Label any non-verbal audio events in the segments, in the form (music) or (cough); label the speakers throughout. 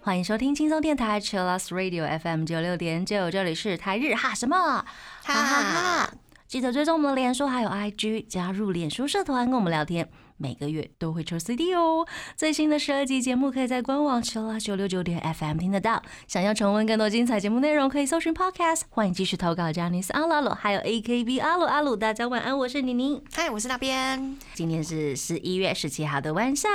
Speaker 1: 欢迎收听轻松电台 Chillus Radio FM 九六点九，这里是台日哈什么哈哈哈！记得追踪我们的脸书还有 IG，加入脸书社团跟我们聊天。每个月都会抽 CD 哦。最新的十二集节目可以在官网 Chillus 九六九点 FM 听得到。想要重温更多精彩节目内容，可以搜寻 Podcast。欢迎继续投稿 j a n i c e 阿鲁阿鲁，还有 AKB 阿鲁阿鲁。大家晚安，我是妮妮。
Speaker 2: 嗨，我是那边。
Speaker 1: 今天是十一月十七号的晚上。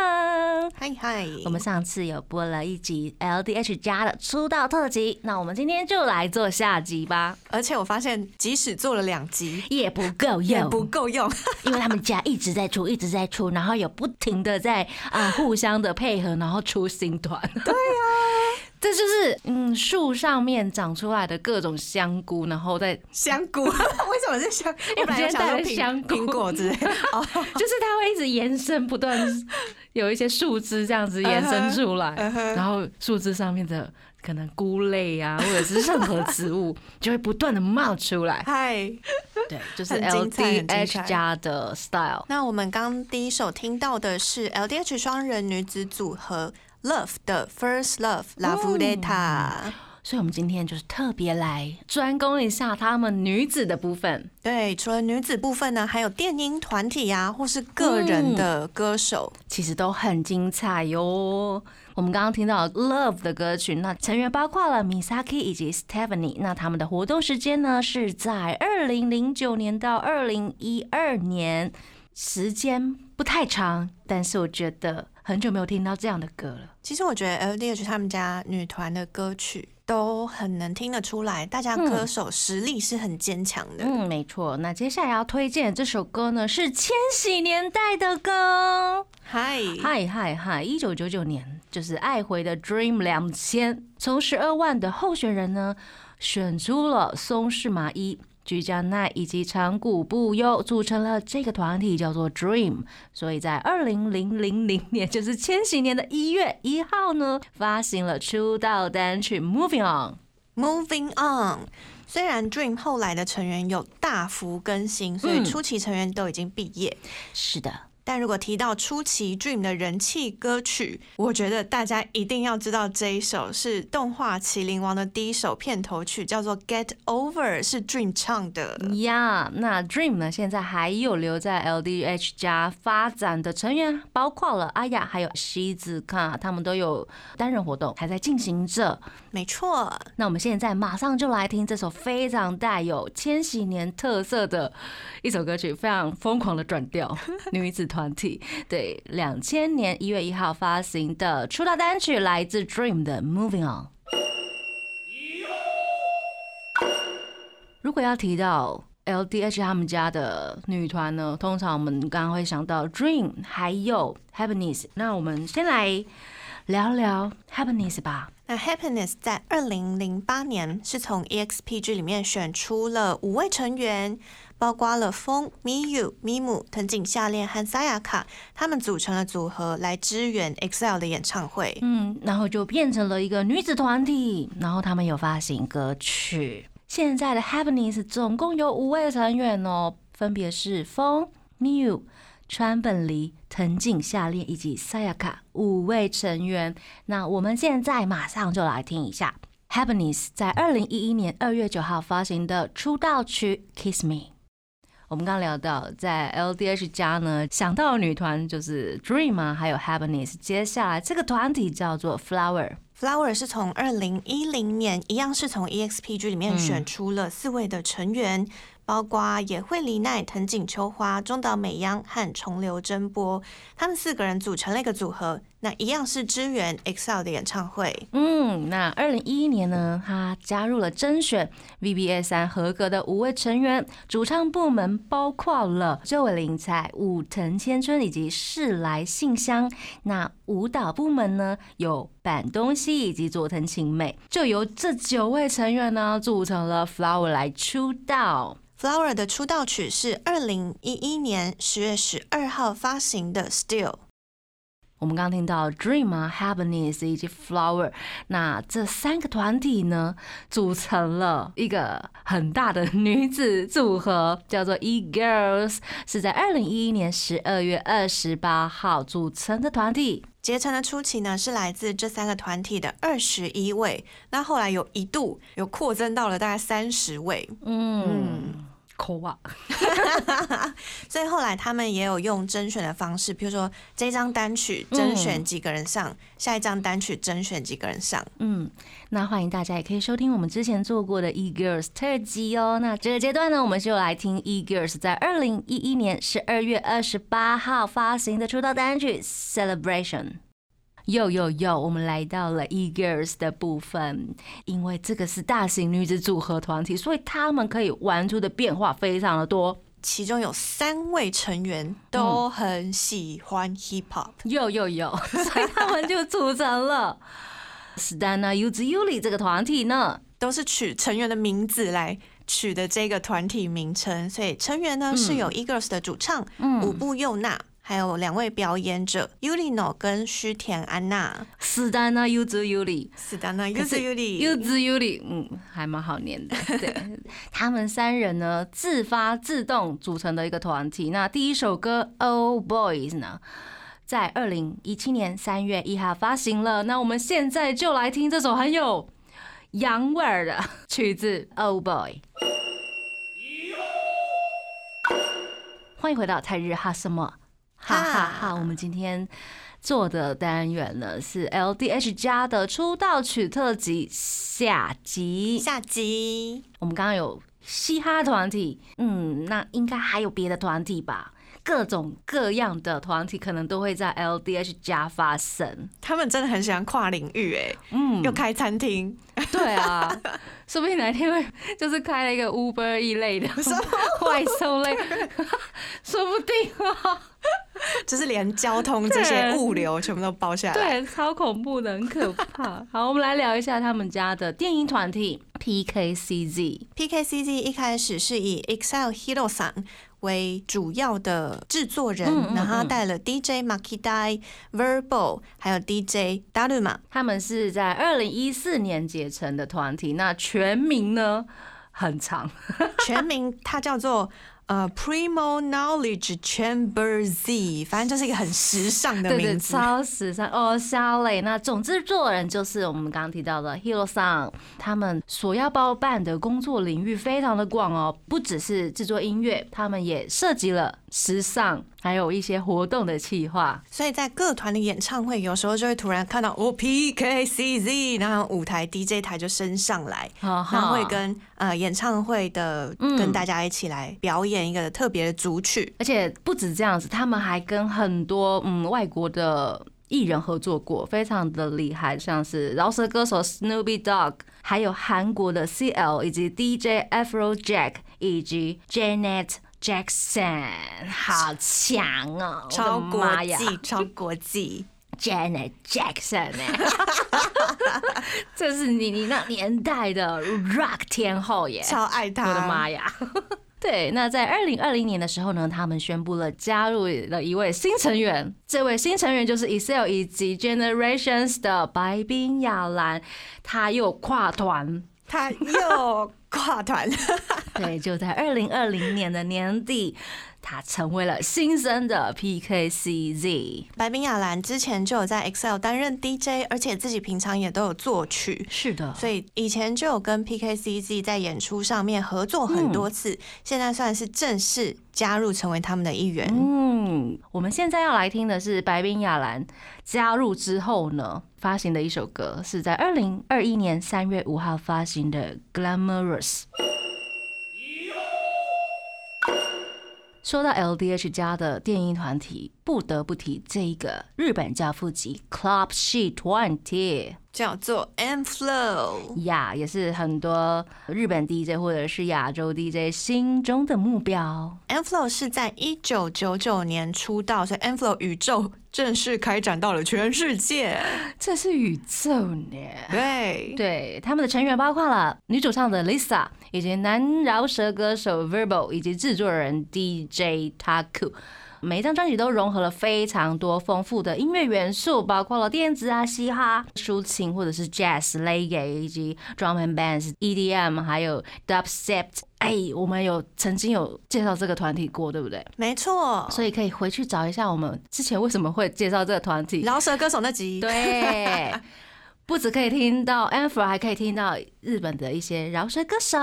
Speaker 2: 嗨嗨，
Speaker 1: 我们上次有播了一集 LDH 家的出道特辑，那我们今天就来做下集吧。
Speaker 2: 而且我发现，即使做了两集
Speaker 1: 也不够用
Speaker 2: 也
Speaker 1: 用，
Speaker 2: 不够用。(laughs)
Speaker 1: 因为他们家一直在出，一直在出，然后有不停的在啊互相的配合，然后出新团。(laughs)
Speaker 2: 对呀、
Speaker 1: 这就是嗯树上面长出来的各种香菇，然后再 (laughs)
Speaker 2: 香菇 (laughs) 为什么是香？我本来有想
Speaker 1: 带了香菇
Speaker 2: 苹果之类的。哦，
Speaker 1: 就是它会一直延伸，不断有一些树枝这样子延伸出来然后树枝上面的可能菇类啊，(laughs) 或者是任何植物，(laughs) 就会不断的冒出来。
Speaker 2: 嗨。
Speaker 1: 对，就是
Speaker 2: 很精彩很精
Speaker 1: LDH 家的 style。
Speaker 2: 那我们刚第一首听到的是 LDH 双人女子组合 Love 的 First Love La Vuleta。
Speaker 1: 所以，我们今天就是特别来专攻一下他们女子的部分。
Speaker 2: 对，除了女子部分呢，还有电音团体啊，或是个人的歌手。
Speaker 1: 其实都很精彩哟。我们刚刚听到 Love 的歌曲，那成员包括了 Misaki 以及 Stephanie。那他们的活动时间呢是在二零零九年到二零一二年，时间不太长，但是我觉得很久没有听到这样的歌了。
Speaker 2: 其实我觉得 LDH 他们家女团的歌曲都很能听得出来，大家歌手实力是很坚强的。
Speaker 1: 嗯，没错。那接下来要推荐的这首歌呢，是千禧年代的歌。
Speaker 2: 嗨，
Speaker 1: 嗨嗨嗨！一九九九年，就是爱回的 Dream 两千，从十二万的候选人呢，选出了松氏麻衣、居家奈以及长谷部优，组成了这个团体，叫做 Dream。所以在二零零零零年，就是千禧年的一月一号呢，发行了出道单曲《Moving On》。
Speaker 2: Moving on。虽然 Dream 后来的成员有大幅更新，所以
Speaker 1: 嗯
Speaker 2: 初期成员都已经毕业。
Speaker 1: 是的，
Speaker 2: 但如果提到初期 Dream 的人气歌曲，我觉得大家一定要知道这一首是动画《麒麟王》的第一首片头曲，叫做《Get Over》，是 Dream 唱的。
Speaker 1: 呀那 Dream 呢？现在还有留在 LDH 家发展的成员，包括了阿雅还有西子卡，他们都有单人活动还在进行着。
Speaker 2: 没错，
Speaker 1: 那我们现在马上就来听这首非常带有千禧年特色的一首歌曲，非常疯狂的转调 (laughs) 女子团体。对，两千年一月一号发行的出道单曲，来自 Dream 的《Moving On》。如果要提到 LDH 他们家的女团呢，通常我们刚刚会想到 Dream 还有 Happiness。那我们先来聊聊 Happiness 吧。
Speaker 2: 那 Happiness 在二零零八年是从 E EXPG 里面选出了五位成员，包括了风、Miyu、Mimu、藤井夏恋和 Sayaka，他们组成了组合来支援 EXILE 的演唱会。
Speaker 1: 嗯，然后就变成了一个女子团体，然后他们有发行歌曲。现在的 Happiness 总共有五位成员哦，分别是风、Miu、川本梨、藤井夏恋以及 Sayaka 五位成员。那我们现在马上就来听一下 Happiness 在二零一一年二月九号发行的出道曲《Kiss Me》。我们刚刚聊到，在 LDH 家呢，想到的女团就是 Dream 啊，还有 Happiness。接下来这个团体叫做 Flower。
Speaker 2: Flower 是从二零一零年一样是从 E EXPG 里面
Speaker 1: 嗯
Speaker 2: 选出了四位的成员，包括野惠里奈、藤井秋花、中岛美央和重流真波，他们四个人组成了一个组合，那一样是支援 EXILE 的演唱会。
Speaker 1: 嗯，那二零一一年呢，他加入了甄选 VBA 三合格的五位成员，主唱部门包括了周尾绫彩、武藤千春以及世来信香。那舞蹈部门呢，有板东西以及佐藤晴美，就由这九位成员呢组成了 Flower 来出道。
Speaker 2: Flower 的出道曲是二零一一年十月十二号发行的《Still》。
Speaker 1: 我们刚刚听到 Dream 啊、Happiness 以及 Flower，那这三个团体呢，组成了一个很大的女子组合，叫做 E Girls，是在二零一一年十二月二十八号组成的团体。
Speaker 2: 结成的初期呢，是来自这三个团体的二十一位，那后来有一度有扩增到了大概三十位，
Speaker 1: 嗯，抠啊，(laughs)
Speaker 2: 所以后来他们也有用甄选的方式，比如说这张单曲甄选几个人上，下一张单曲甄选几个人上。
Speaker 1: 嗯，那欢迎大家也可以收听我们之前做过的 E Girls 特辑哦。那这个阶段呢，我们就来听 E Girls 在二零一一年十二月二十八号发行的出道单曲《Celebration》。又又又，我们来到了 E Girls 的部分，因为这个是大型女子组合团体，所以他们可以玩出的变化非常的多。
Speaker 2: 其中有三位成员都很喜欢 hip hop，
Speaker 1: 又又又，(laughs) 所以他们就组成了 (laughs) Stana Yuzu Yuli 这个团体呢。
Speaker 2: 都是取成员的名字来取的这个团体名称，所以成员呢是有 E Girls 的主唱舞部佑娜，还有两位表演者 Yulino 跟须田安娜。
Speaker 1: Stana Yuzu Yuli。
Speaker 2: 是的，那
Speaker 1: 可
Speaker 2: Yuzu
Speaker 1: 是
Speaker 2: Yuli
Speaker 1: Yuzu Yuli，嗯，还蛮好念的。(laughs) 对，他们三人呢自发自动组成的一个团体。那第一首歌《Oh Boys》呢，在二零一七年三月一号发行了。那我们现在就来听这首很有洋味儿的 (laughs) 曲子《Oh Boy》。欢迎回到泰日哈什么哈哈哈！我们今天做的单元呢是 LDH 家的出道曲特辑下集。
Speaker 2: 下集
Speaker 1: 我们刚刚有嘻哈团体，嗯，那应该还有别的团体吧？各种各样的团体可能都会在 LDH 家发生。
Speaker 2: 他们真的很喜欢跨领域，哎，
Speaker 1: 嗯，
Speaker 2: 又开餐厅，
Speaker 1: 对啊，(laughs) 说不定哪天会就是开了一个 Uber 一类的外送类，(laughs) 说不定啊。
Speaker 2: 就是连交通这些物流全部都包下来。
Speaker 1: 对，超恐怖的，很可怕。好，我们来聊一下他们家的电音团体 PKCZ。
Speaker 2: PKCZ 一开始是以 Excel Hero 桑为主要的制作人，
Speaker 1: 嗯嗯
Speaker 2: 然后他
Speaker 1: 嗯
Speaker 2: 带了 DJ Makidai、Verbal，还有 DJ Daruma。
Speaker 1: 他们是在二零一四年结成的团体，那全名呢很长，(laughs)
Speaker 2: 全名它叫做呃 Primo Knowledge Chamber Z，反正就是一个很时尚的
Speaker 1: 对对。超时尚哦，肖磊。那总制作人就是我们刚刚提到的 Hero Song，他们所要包办的工作领域非常的广哦，不只是制作音乐，他们也涉及了时尚，还有一些活动的企划。
Speaker 2: 所以在各团的演唱会，有时候就会突然看到哦 PKCZ，然后舞台 DJ 台就升上来，
Speaker 1: 然
Speaker 2: 然后会跟呃演唱会的
Speaker 1: 嗯
Speaker 2: 跟大家一起来表演一个特别的组曲。
Speaker 1: 而且不止这样子，他们还跟很多嗯外国的艺人合作过，非常的厉害，像是饶舌歌手 Snoopy Dogg，还有韩国的 CL 以及 DJ Afro Jack 以及 Janet Jackson，好强哦！
Speaker 2: 超国际，超国际
Speaker 1: ，Janet Jackson 哎、(laughs) 这是你你那年代的 rock 天后耶！
Speaker 2: 超爱他！
Speaker 1: 我的妈呀！(laughs) 对，那在二零二零年的时候呢，他们宣布了加入了一位新成员，这位新成员就是 Excel 以及 Generations 的白冰雅兰，他又跨团，
Speaker 2: 他又跨团，(laughs)
Speaker 1: 对，就在二零二零年的年底，他成为了新生的 PKCZ。
Speaker 2: 白冰雅兰之前就有在 Excel 担任 DJ，而且自己平常也都有作曲。
Speaker 1: 是的，
Speaker 2: 所以以前就有跟 PKCZ 在演出上面合作很多次，现在算是正式加入成为他们的一员。
Speaker 1: 嗯，我们现在要来听的是白冰雅兰加入之后呢，发行的一首歌，是在二零二一年三月五号发行的《Glamorous》。说到 LDH 家的电音团体，不得不提这一个日本教父级 Club She Twenty
Speaker 2: 叫做 M Flow，
Speaker 1: 呀，也是很多日本 DJ 或者是亚洲 DJ 心中的目标。
Speaker 2: M Flow 是在一九九九年出道，所以 M Flow 宇宙正式开展到了全世界。
Speaker 1: 这是宇宙呢。
Speaker 2: 对，
Speaker 1: 对，他们的成员包括了女主唱的 Lisa，以及男饶舌歌手 Verbal，以及制作人 DJ Taku。每一张专辑都融合了非常多丰富的音乐元素，包括了电子啊、嘻哈、抒情或者是 jazz、reggae 以及 drum and bass、EDM，还有 dubstep。哎，我们有曾经有介绍这个团体过，对不对？
Speaker 2: 没错，
Speaker 1: 所以可以回去找一下我们之前为什么会介绍这个团体。
Speaker 2: 饶舌歌手那集，
Speaker 1: 对，不止可以听到 a n f r o 还可以听到日本的一些饶舌歌手。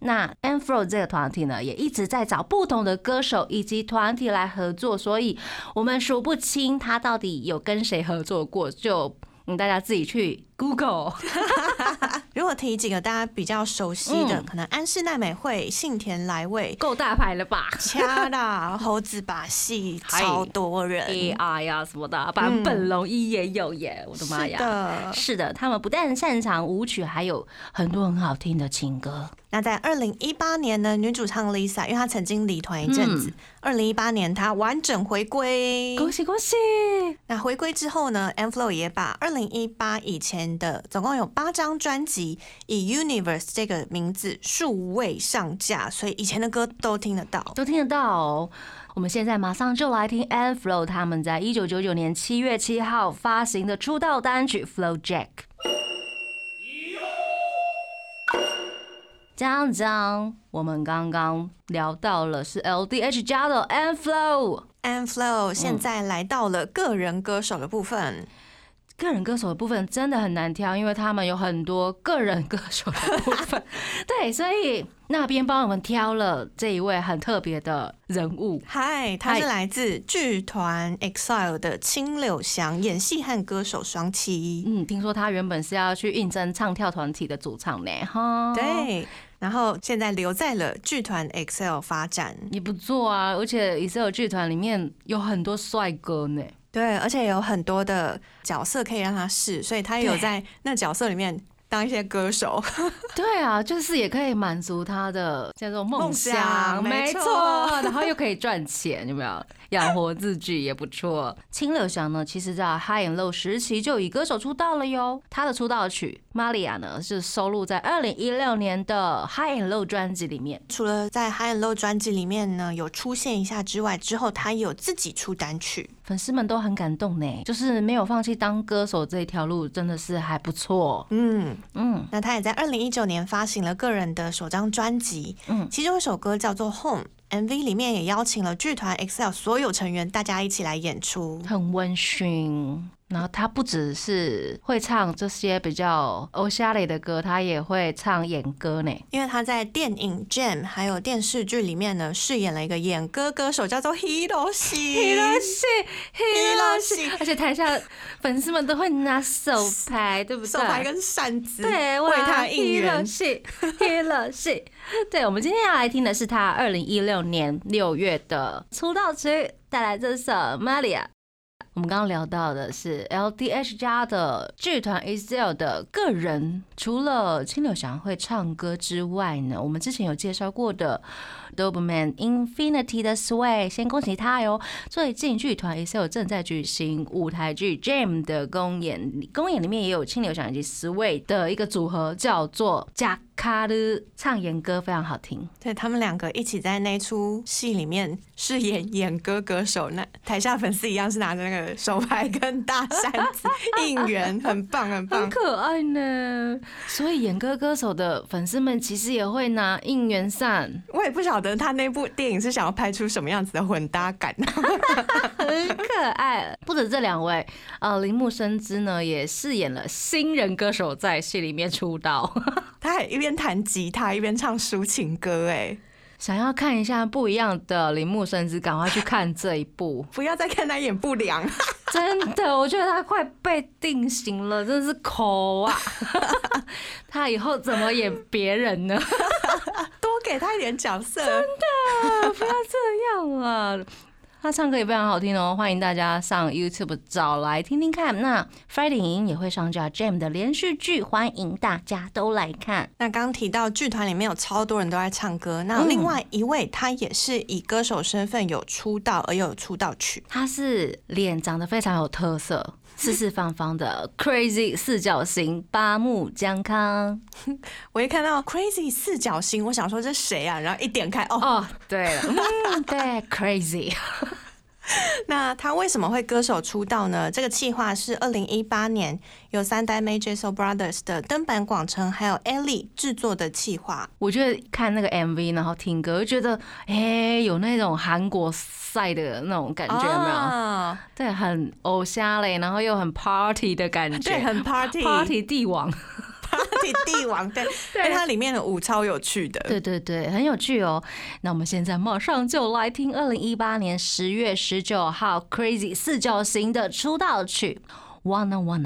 Speaker 1: 那 a n f r o 这个团体呢，也一直在找不同的歌手以及团体来合作，所以我们数不清他到底有跟谁合作过，就嗯大家自己去 Google。(laughs)
Speaker 2: 如果提几个大家比较熟悉的，
Speaker 1: 嗯
Speaker 2: 可能安室奈美惠、幸田来未、
Speaker 1: 够大牌了吧
Speaker 2: 掐啦、(laughs) 猴子把戏，超多人。
Speaker 1: ？AI 呀什么的，版本龙一也有耶！我的妈
Speaker 2: 是
Speaker 1: 呀！
Speaker 2: 的，
Speaker 1: 是的，他们不但擅长舞曲，还有很多很好听的情歌。
Speaker 2: 那在二零一八年呢，女主唱 Lisa，因为她曾经离团一阵子，二零一八年她完整回归。
Speaker 1: 恭喜恭喜！
Speaker 2: 那回归之后呢 a n Flow 也把二零一八以前的总共有八张专辑以 Universe 这个名字数位上架，所以以前的歌都听得到。
Speaker 1: 都听得到哦。我们现在马上就来听 a n Flow 他们在一九九九年七月七号发行的出道单曲《Flow Jack》。张张，我们刚刚聊到了是 LDH 加的
Speaker 2: Anflow，Anflow 现在来到了个人歌手的部分，
Speaker 1: 个人歌手的部分真的很难挑，因为他们有很多个人歌手的部分。(laughs) 对，所以那边帮我们挑了这一位很特别的人物。
Speaker 2: 嗨，他是
Speaker 1: 嗨
Speaker 2: 来自剧团 EXILE 的青柳翔，演戏和歌手双栖。
Speaker 1: 嗯，听说他原本是要去应征唱跳团体的主唱呢，哈，，
Speaker 2: 对，然后现在留在了剧团 EXILE 发展。
Speaker 1: 也不错啊。而且 EXILE 剧团里面有很多帅哥呢，
Speaker 2: 对，而且有很多的角色可以让他试，所以他有在那角色里面当一些歌手。(laughs) (laughs)
Speaker 1: 对啊，就是也可以满足他的叫做梦
Speaker 2: 梦
Speaker 1: 想，
Speaker 2: 想没
Speaker 1: 没
Speaker 2: 错
Speaker 1: 错，(laughs) 然后又可以赚钱，有没有？养活自己也不错。青柳翔呢，其实在 High and Low 时期就以歌手出道了哟。他的出道曲《Maria》呢，是收录在二零一六年的 High and Low 专辑里面。
Speaker 2: 除了在 High and Low 专辑里面呢有出现一下之外，之后他也有自己出单曲。
Speaker 1: 粉丝们都很感动呢，就是没有放弃当歌手这一条路，真的是还不错。
Speaker 2: 嗯，
Speaker 1: 嗯，
Speaker 2: 那他也在二零一九年发行了个人的首张专辑，
Speaker 1: 嗯
Speaker 2: 其中一首歌叫做《Home》。MV 里面也邀请了剧团 EXILE 所有成员，大家一起来演出。
Speaker 1: 很温馨。然后他不只是会唱这些比较欧夏类的歌，他也会唱演歌呢。
Speaker 2: 因为他在电影《Jam》还有电视剧里面呢，饰演了一个演歌歌手，叫做
Speaker 1: Hiroshi，Hiroshi，Hiroshi，而且台下粉丝们都会拿手牌，对不对？
Speaker 2: 手牌跟扇子，
Speaker 1: 对，
Speaker 2: 为他应援。
Speaker 1: Hiroshi，对，我们今天要来听的是他二零一六年六月的出道曲，带来这首《Maria》。我们刚刚聊到的是 LDH 家的剧团 e x e l 的个人，除了青柳翔会唱歌之外呢，我们之前有介绍过的 Doberman Infinity 的 Sway，先恭喜他哟！最近剧团 EXILE 正在举行舞台剧 Jam 的公演，公演里面也有青柳翔以及 Sway 的一个组合，叫做加卡的，唱演歌非常好听。
Speaker 2: 对他们两个一起在那出戏里面饰演演歌歌手，那台下粉丝一样是拿着那个手牌跟大扇子应援，很棒很棒很。
Speaker 1: 可爱呢，所以演歌歌手的粉丝们其实也会拿应援扇，
Speaker 2: 我也不晓得他那部电影是想要拍出什么样子的混搭感。(laughs)
Speaker 1: 很可爱。不止这两位，呃，铃木伸之呢也饰演了新人歌手，在戏里面出道。(laughs)
Speaker 2: 他还一边弹吉他一边唱抒情歌，哎，
Speaker 1: 想要看一下不一样的铃木伸之，赶快去看这一部。(laughs)
Speaker 2: 不要再看他演不良。
Speaker 1: 真的，我觉得他快被定型了，真的是抠啊！他以后怎么演别人呢？
Speaker 2: 多给他一点角色。
Speaker 1: 真的不要这样啊！他唱歌也非常好听哦，欢迎大家上 YouTube 找来听听看。那 Friday 影音也会上架 Jam 的连续剧，欢迎大家都来看。
Speaker 2: 那刚刚提到剧团里面有超多人都在唱歌，那
Speaker 1: 嗯
Speaker 2: 另外一位他也是以歌手身份有出道，而又有出道曲。
Speaker 1: 他是脸长得非常有特色，四四方方的 Crazy 四角形八木江康。(laughs)
Speaker 2: 我一看到 Crazy 四角形，我想说这谁啊？然后一点开，哦，
Speaker 1: 哦，对了，嗯，对，Crazy。(laughs)
Speaker 2: 那他为什么会歌手出道呢？这个企划是二零一八年由三代 Major Soul Brothers 的登坂广成还有 Ellie 制作的企划。
Speaker 1: 我觉得看那个 MV，然后听歌，就觉得哎、有那种韩国赛的那种感觉，有没有？
Speaker 2: 啊
Speaker 1: 对，很偶像嘞，然后又很 party 的感觉，
Speaker 2: 对，很 party (laughs)
Speaker 1: party 帝王。(laughs)
Speaker 2: party 帝王，对，(laughs) 因为它里面的舞超有趣的。
Speaker 1: 对对对，很有趣哦。那我们现在马上就来听二零一八年十月十九号 Crazy 四角形的出道曲《Wanna Wanna》。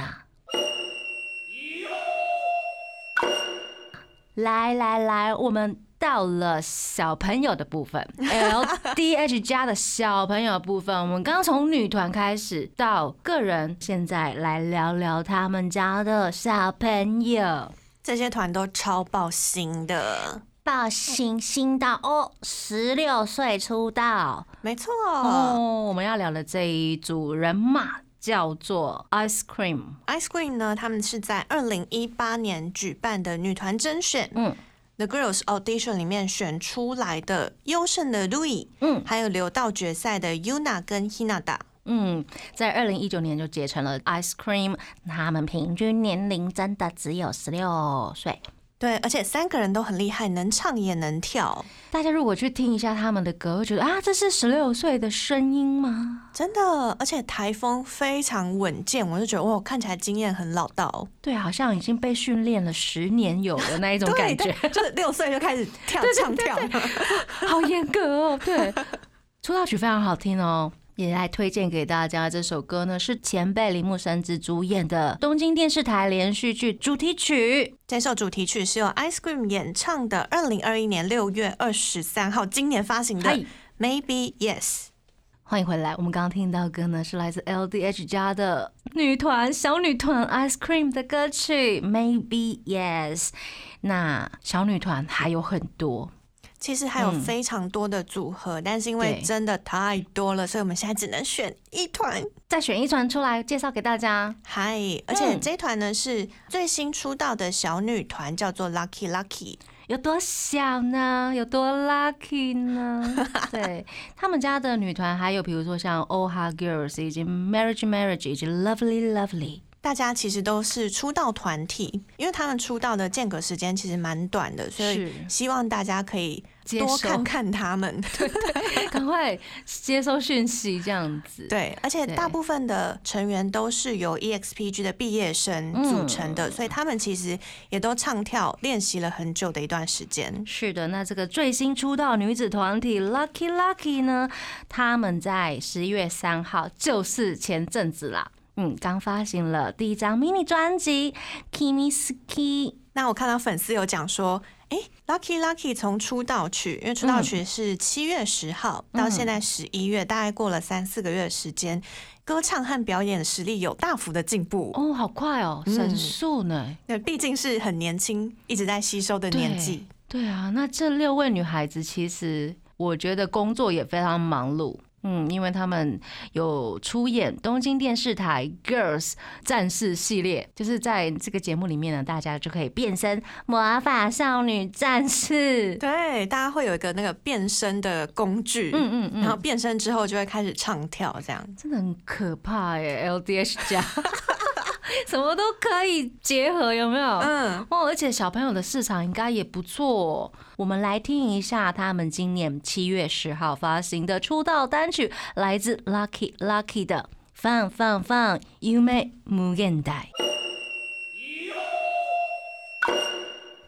Speaker 1: 来来来，我们到了小朋友的部分，LDH 家的小朋友部分。我们刚从女团开始到个人，现在来聊聊他们家的小朋友。
Speaker 2: 这些团都超爆新的，
Speaker 1: 爆新新到哦，十六岁出道
Speaker 2: 没错。
Speaker 1: 哦。我们要聊的这一组人马叫做 Ice
Speaker 2: Cream，Ice Cream 呢，他们是在二零一八年举办的女团甄选，
Speaker 1: 嗯
Speaker 2: ，The Girls Audition 里面选出来的优胜的 Louis，
Speaker 1: 嗯
Speaker 2: 还有留到决赛的 Yuna 跟 Hinata。
Speaker 1: 嗯，在二零一九年就结成了 Ice Cream，他们平均年龄真的只有十六岁。
Speaker 2: 对，而且三个人都很厉害，能唱也能跳，
Speaker 1: 大家如果去听一下他们的歌，会觉得啊，这是十六岁的声音吗？
Speaker 2: 真的，而且台风非常稳健，我就觉得哇，看起来经验很老道，
Speaker 1: 对，好像已经被训练了十年有的那一种 (laughs) 感觉。
Speaker 2: 对，就是六岁就开始跳 (laughs) 唱跳。
Speaker 1: 好严格哦。对，(laughs) 出道曲非常好听哦。也来推荐给大家这首歌呢，是前辈铃木神子主演的东京电视台连续剧主题曲。
Speaker 2: 这首主题曲是由 Ice Cream 演唱的，二零二一年六月二十三号今年发行的《Maybe Yes》。
Speaker 1: 欢迎回来，我们刚刚听到的歌呢是来自 LDH 家的女团小女团 Ice Cream 的歌曲 Maybe Yes。那小女团还有很多，
Speaker 2: 其实还有
Speaker 1: 嗯
Speaker 2: 非常多的组合，但是因为真的太多了，所以我们现在只能选一团。
Speaker 1: 再选一团出来介绍给大家。
Speaker 2: 嗨，而且
Speaker 1: 嗯
Speaker 2: 这一团呢是最新出道的小女团，叫做 Lucky Lucky。
Speaker 1: 有多小呢？有多 lucky 呢？(laughs) 对他们家的女团，还有比如说像 Oh Ha Girls，以及 Marriage Marriage，以及 Lovely Lovely。
Speaker 2: 大家其实都是出道团体，因为他们出道的间隔时间其实蛮短的，所以希望大家可以多看看他们。
Speaker 1: 赶快接收讯息，这样子。
Speaker 2: 对，而且大部分的成员都是由 E EXPG 的毕业生组成
Speaker 1: 嗯
Speaker 2: 的，所以他们其实也都唱跳练习了很久的一段时间。
Speaker 1: 是的，那这个最新出道女子团体 Lucky Lucky 呢，他们在十一月三号，就是前阵子啦，嗯，刚发行了第一张 mini 专辑《Kimiski》。
Speaker 2: 那我看到粉丝有讲说，哎、l u c k y Lucky 从出道曲，因为出道曲是七月十号、到现在十一月，大概过了三四个月的时间，歌唱和表演实力有大幅的进步。
Speaker 1: 哦，好快哦，
Speaker 2: 嗯
Speaker 1: 神速呢。
Speaker 2: 那毕竟是很年轻，一直在吸收的年纪。
Speaker 1: 对啊，那这六位女孩子其实我觉得工作也非常忙碌。嗯，因为他们有出演东京电视台 Girls 战士系列，就是在这个节目里面呢，大家就可以变身魔法少女战士。
Speaker 2: 对，大家会有一个那个变身的工具，
Speaker 1: 嗯嗯嗯，
Speaker 2: 然后变身之后就会开始唱跳，这样。
Speaker 1: 真的很可怕耶！LDH 家 (laughs) (laughs) 什么都可以结合，有没有？
Speaker 2: 嗯，
Speaker 1: 哦，而且小朋友的市场应该也不错、哦。我们来听一下他们今年七月十号发行的出道单曲，来自 Lucky Lucky 的《放放放 You May Mugen Dai》。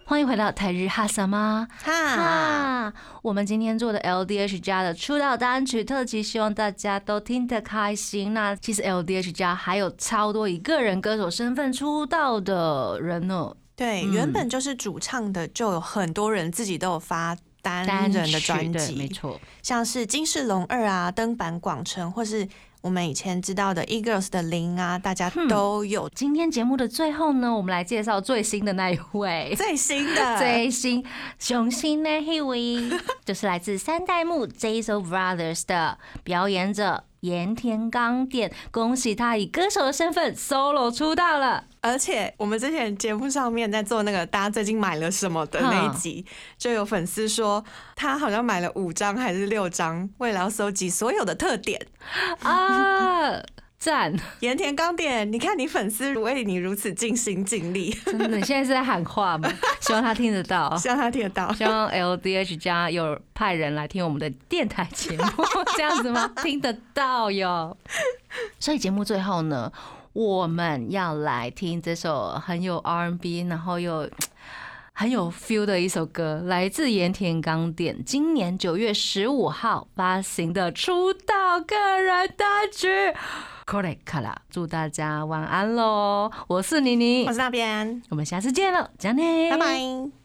Speaker 1: 欢迎回到台日哈萨吗？
Speaker 2: 哈，
Speaker 1: 啊，我们今天做的 LDH 家的出道单曲特辑，希望大家都听得开心。那其实 LDH 家还有超多以个人歌手身份出道的人呢。
Speaker 2: 对，
Speaker 1: 嗯
Speaker 2: 原本就是主唱的，就有很多人自己都有发单
Speaker 1: 单
Speaker 2: 人的专辑，
Speaker 1: 没错。
Speaker 2: 像是金世龙二啊、登坂广成，或是我们以前知道的 Eagles 的零啊，大家都有
Speaker 1: 今天节目的最后呢，我们来介绍最新的那一位。
Speaker 2: 最新的。(laughs)
Speaker 1: 最新雄心的一位，就是来自三代目 j a s o Brothers 的表演者盐田刚点，恭喜他以歌手的身份 solo 出道了。
Speaker 2: 而且我们之前节目上面在做那个大家最近买了什么的那一集，就有粉丝说他好像买了五张还是六张，为了要搜集所有的特点。
Speaker 1: 啊，赞！
Speaker 2: 盐田刚点，你看你粉丝为你如此尽心尽力，
Speaker 1: 真的，你现在是在喊话吗？(laughs) 希望他听得到。
Speaker 2: 希望他听得到。
Speaker 1: 希望 LDH 家有派人来听我们的电台节目，这样子吗？听得到哟。(laughs) 所以节目最后呢，我们要来听这首很有 R&B，然后又很有 feel 的一首歌，来自盐田刚典，今年九月十五号发行的出道个人单曲《coracola。祝大家晚安喽！我是妮妮
Speaker 2: 我，是那边，
Speaker 1: 我们下次见了，讲你，
Speaker 2: 拜拜。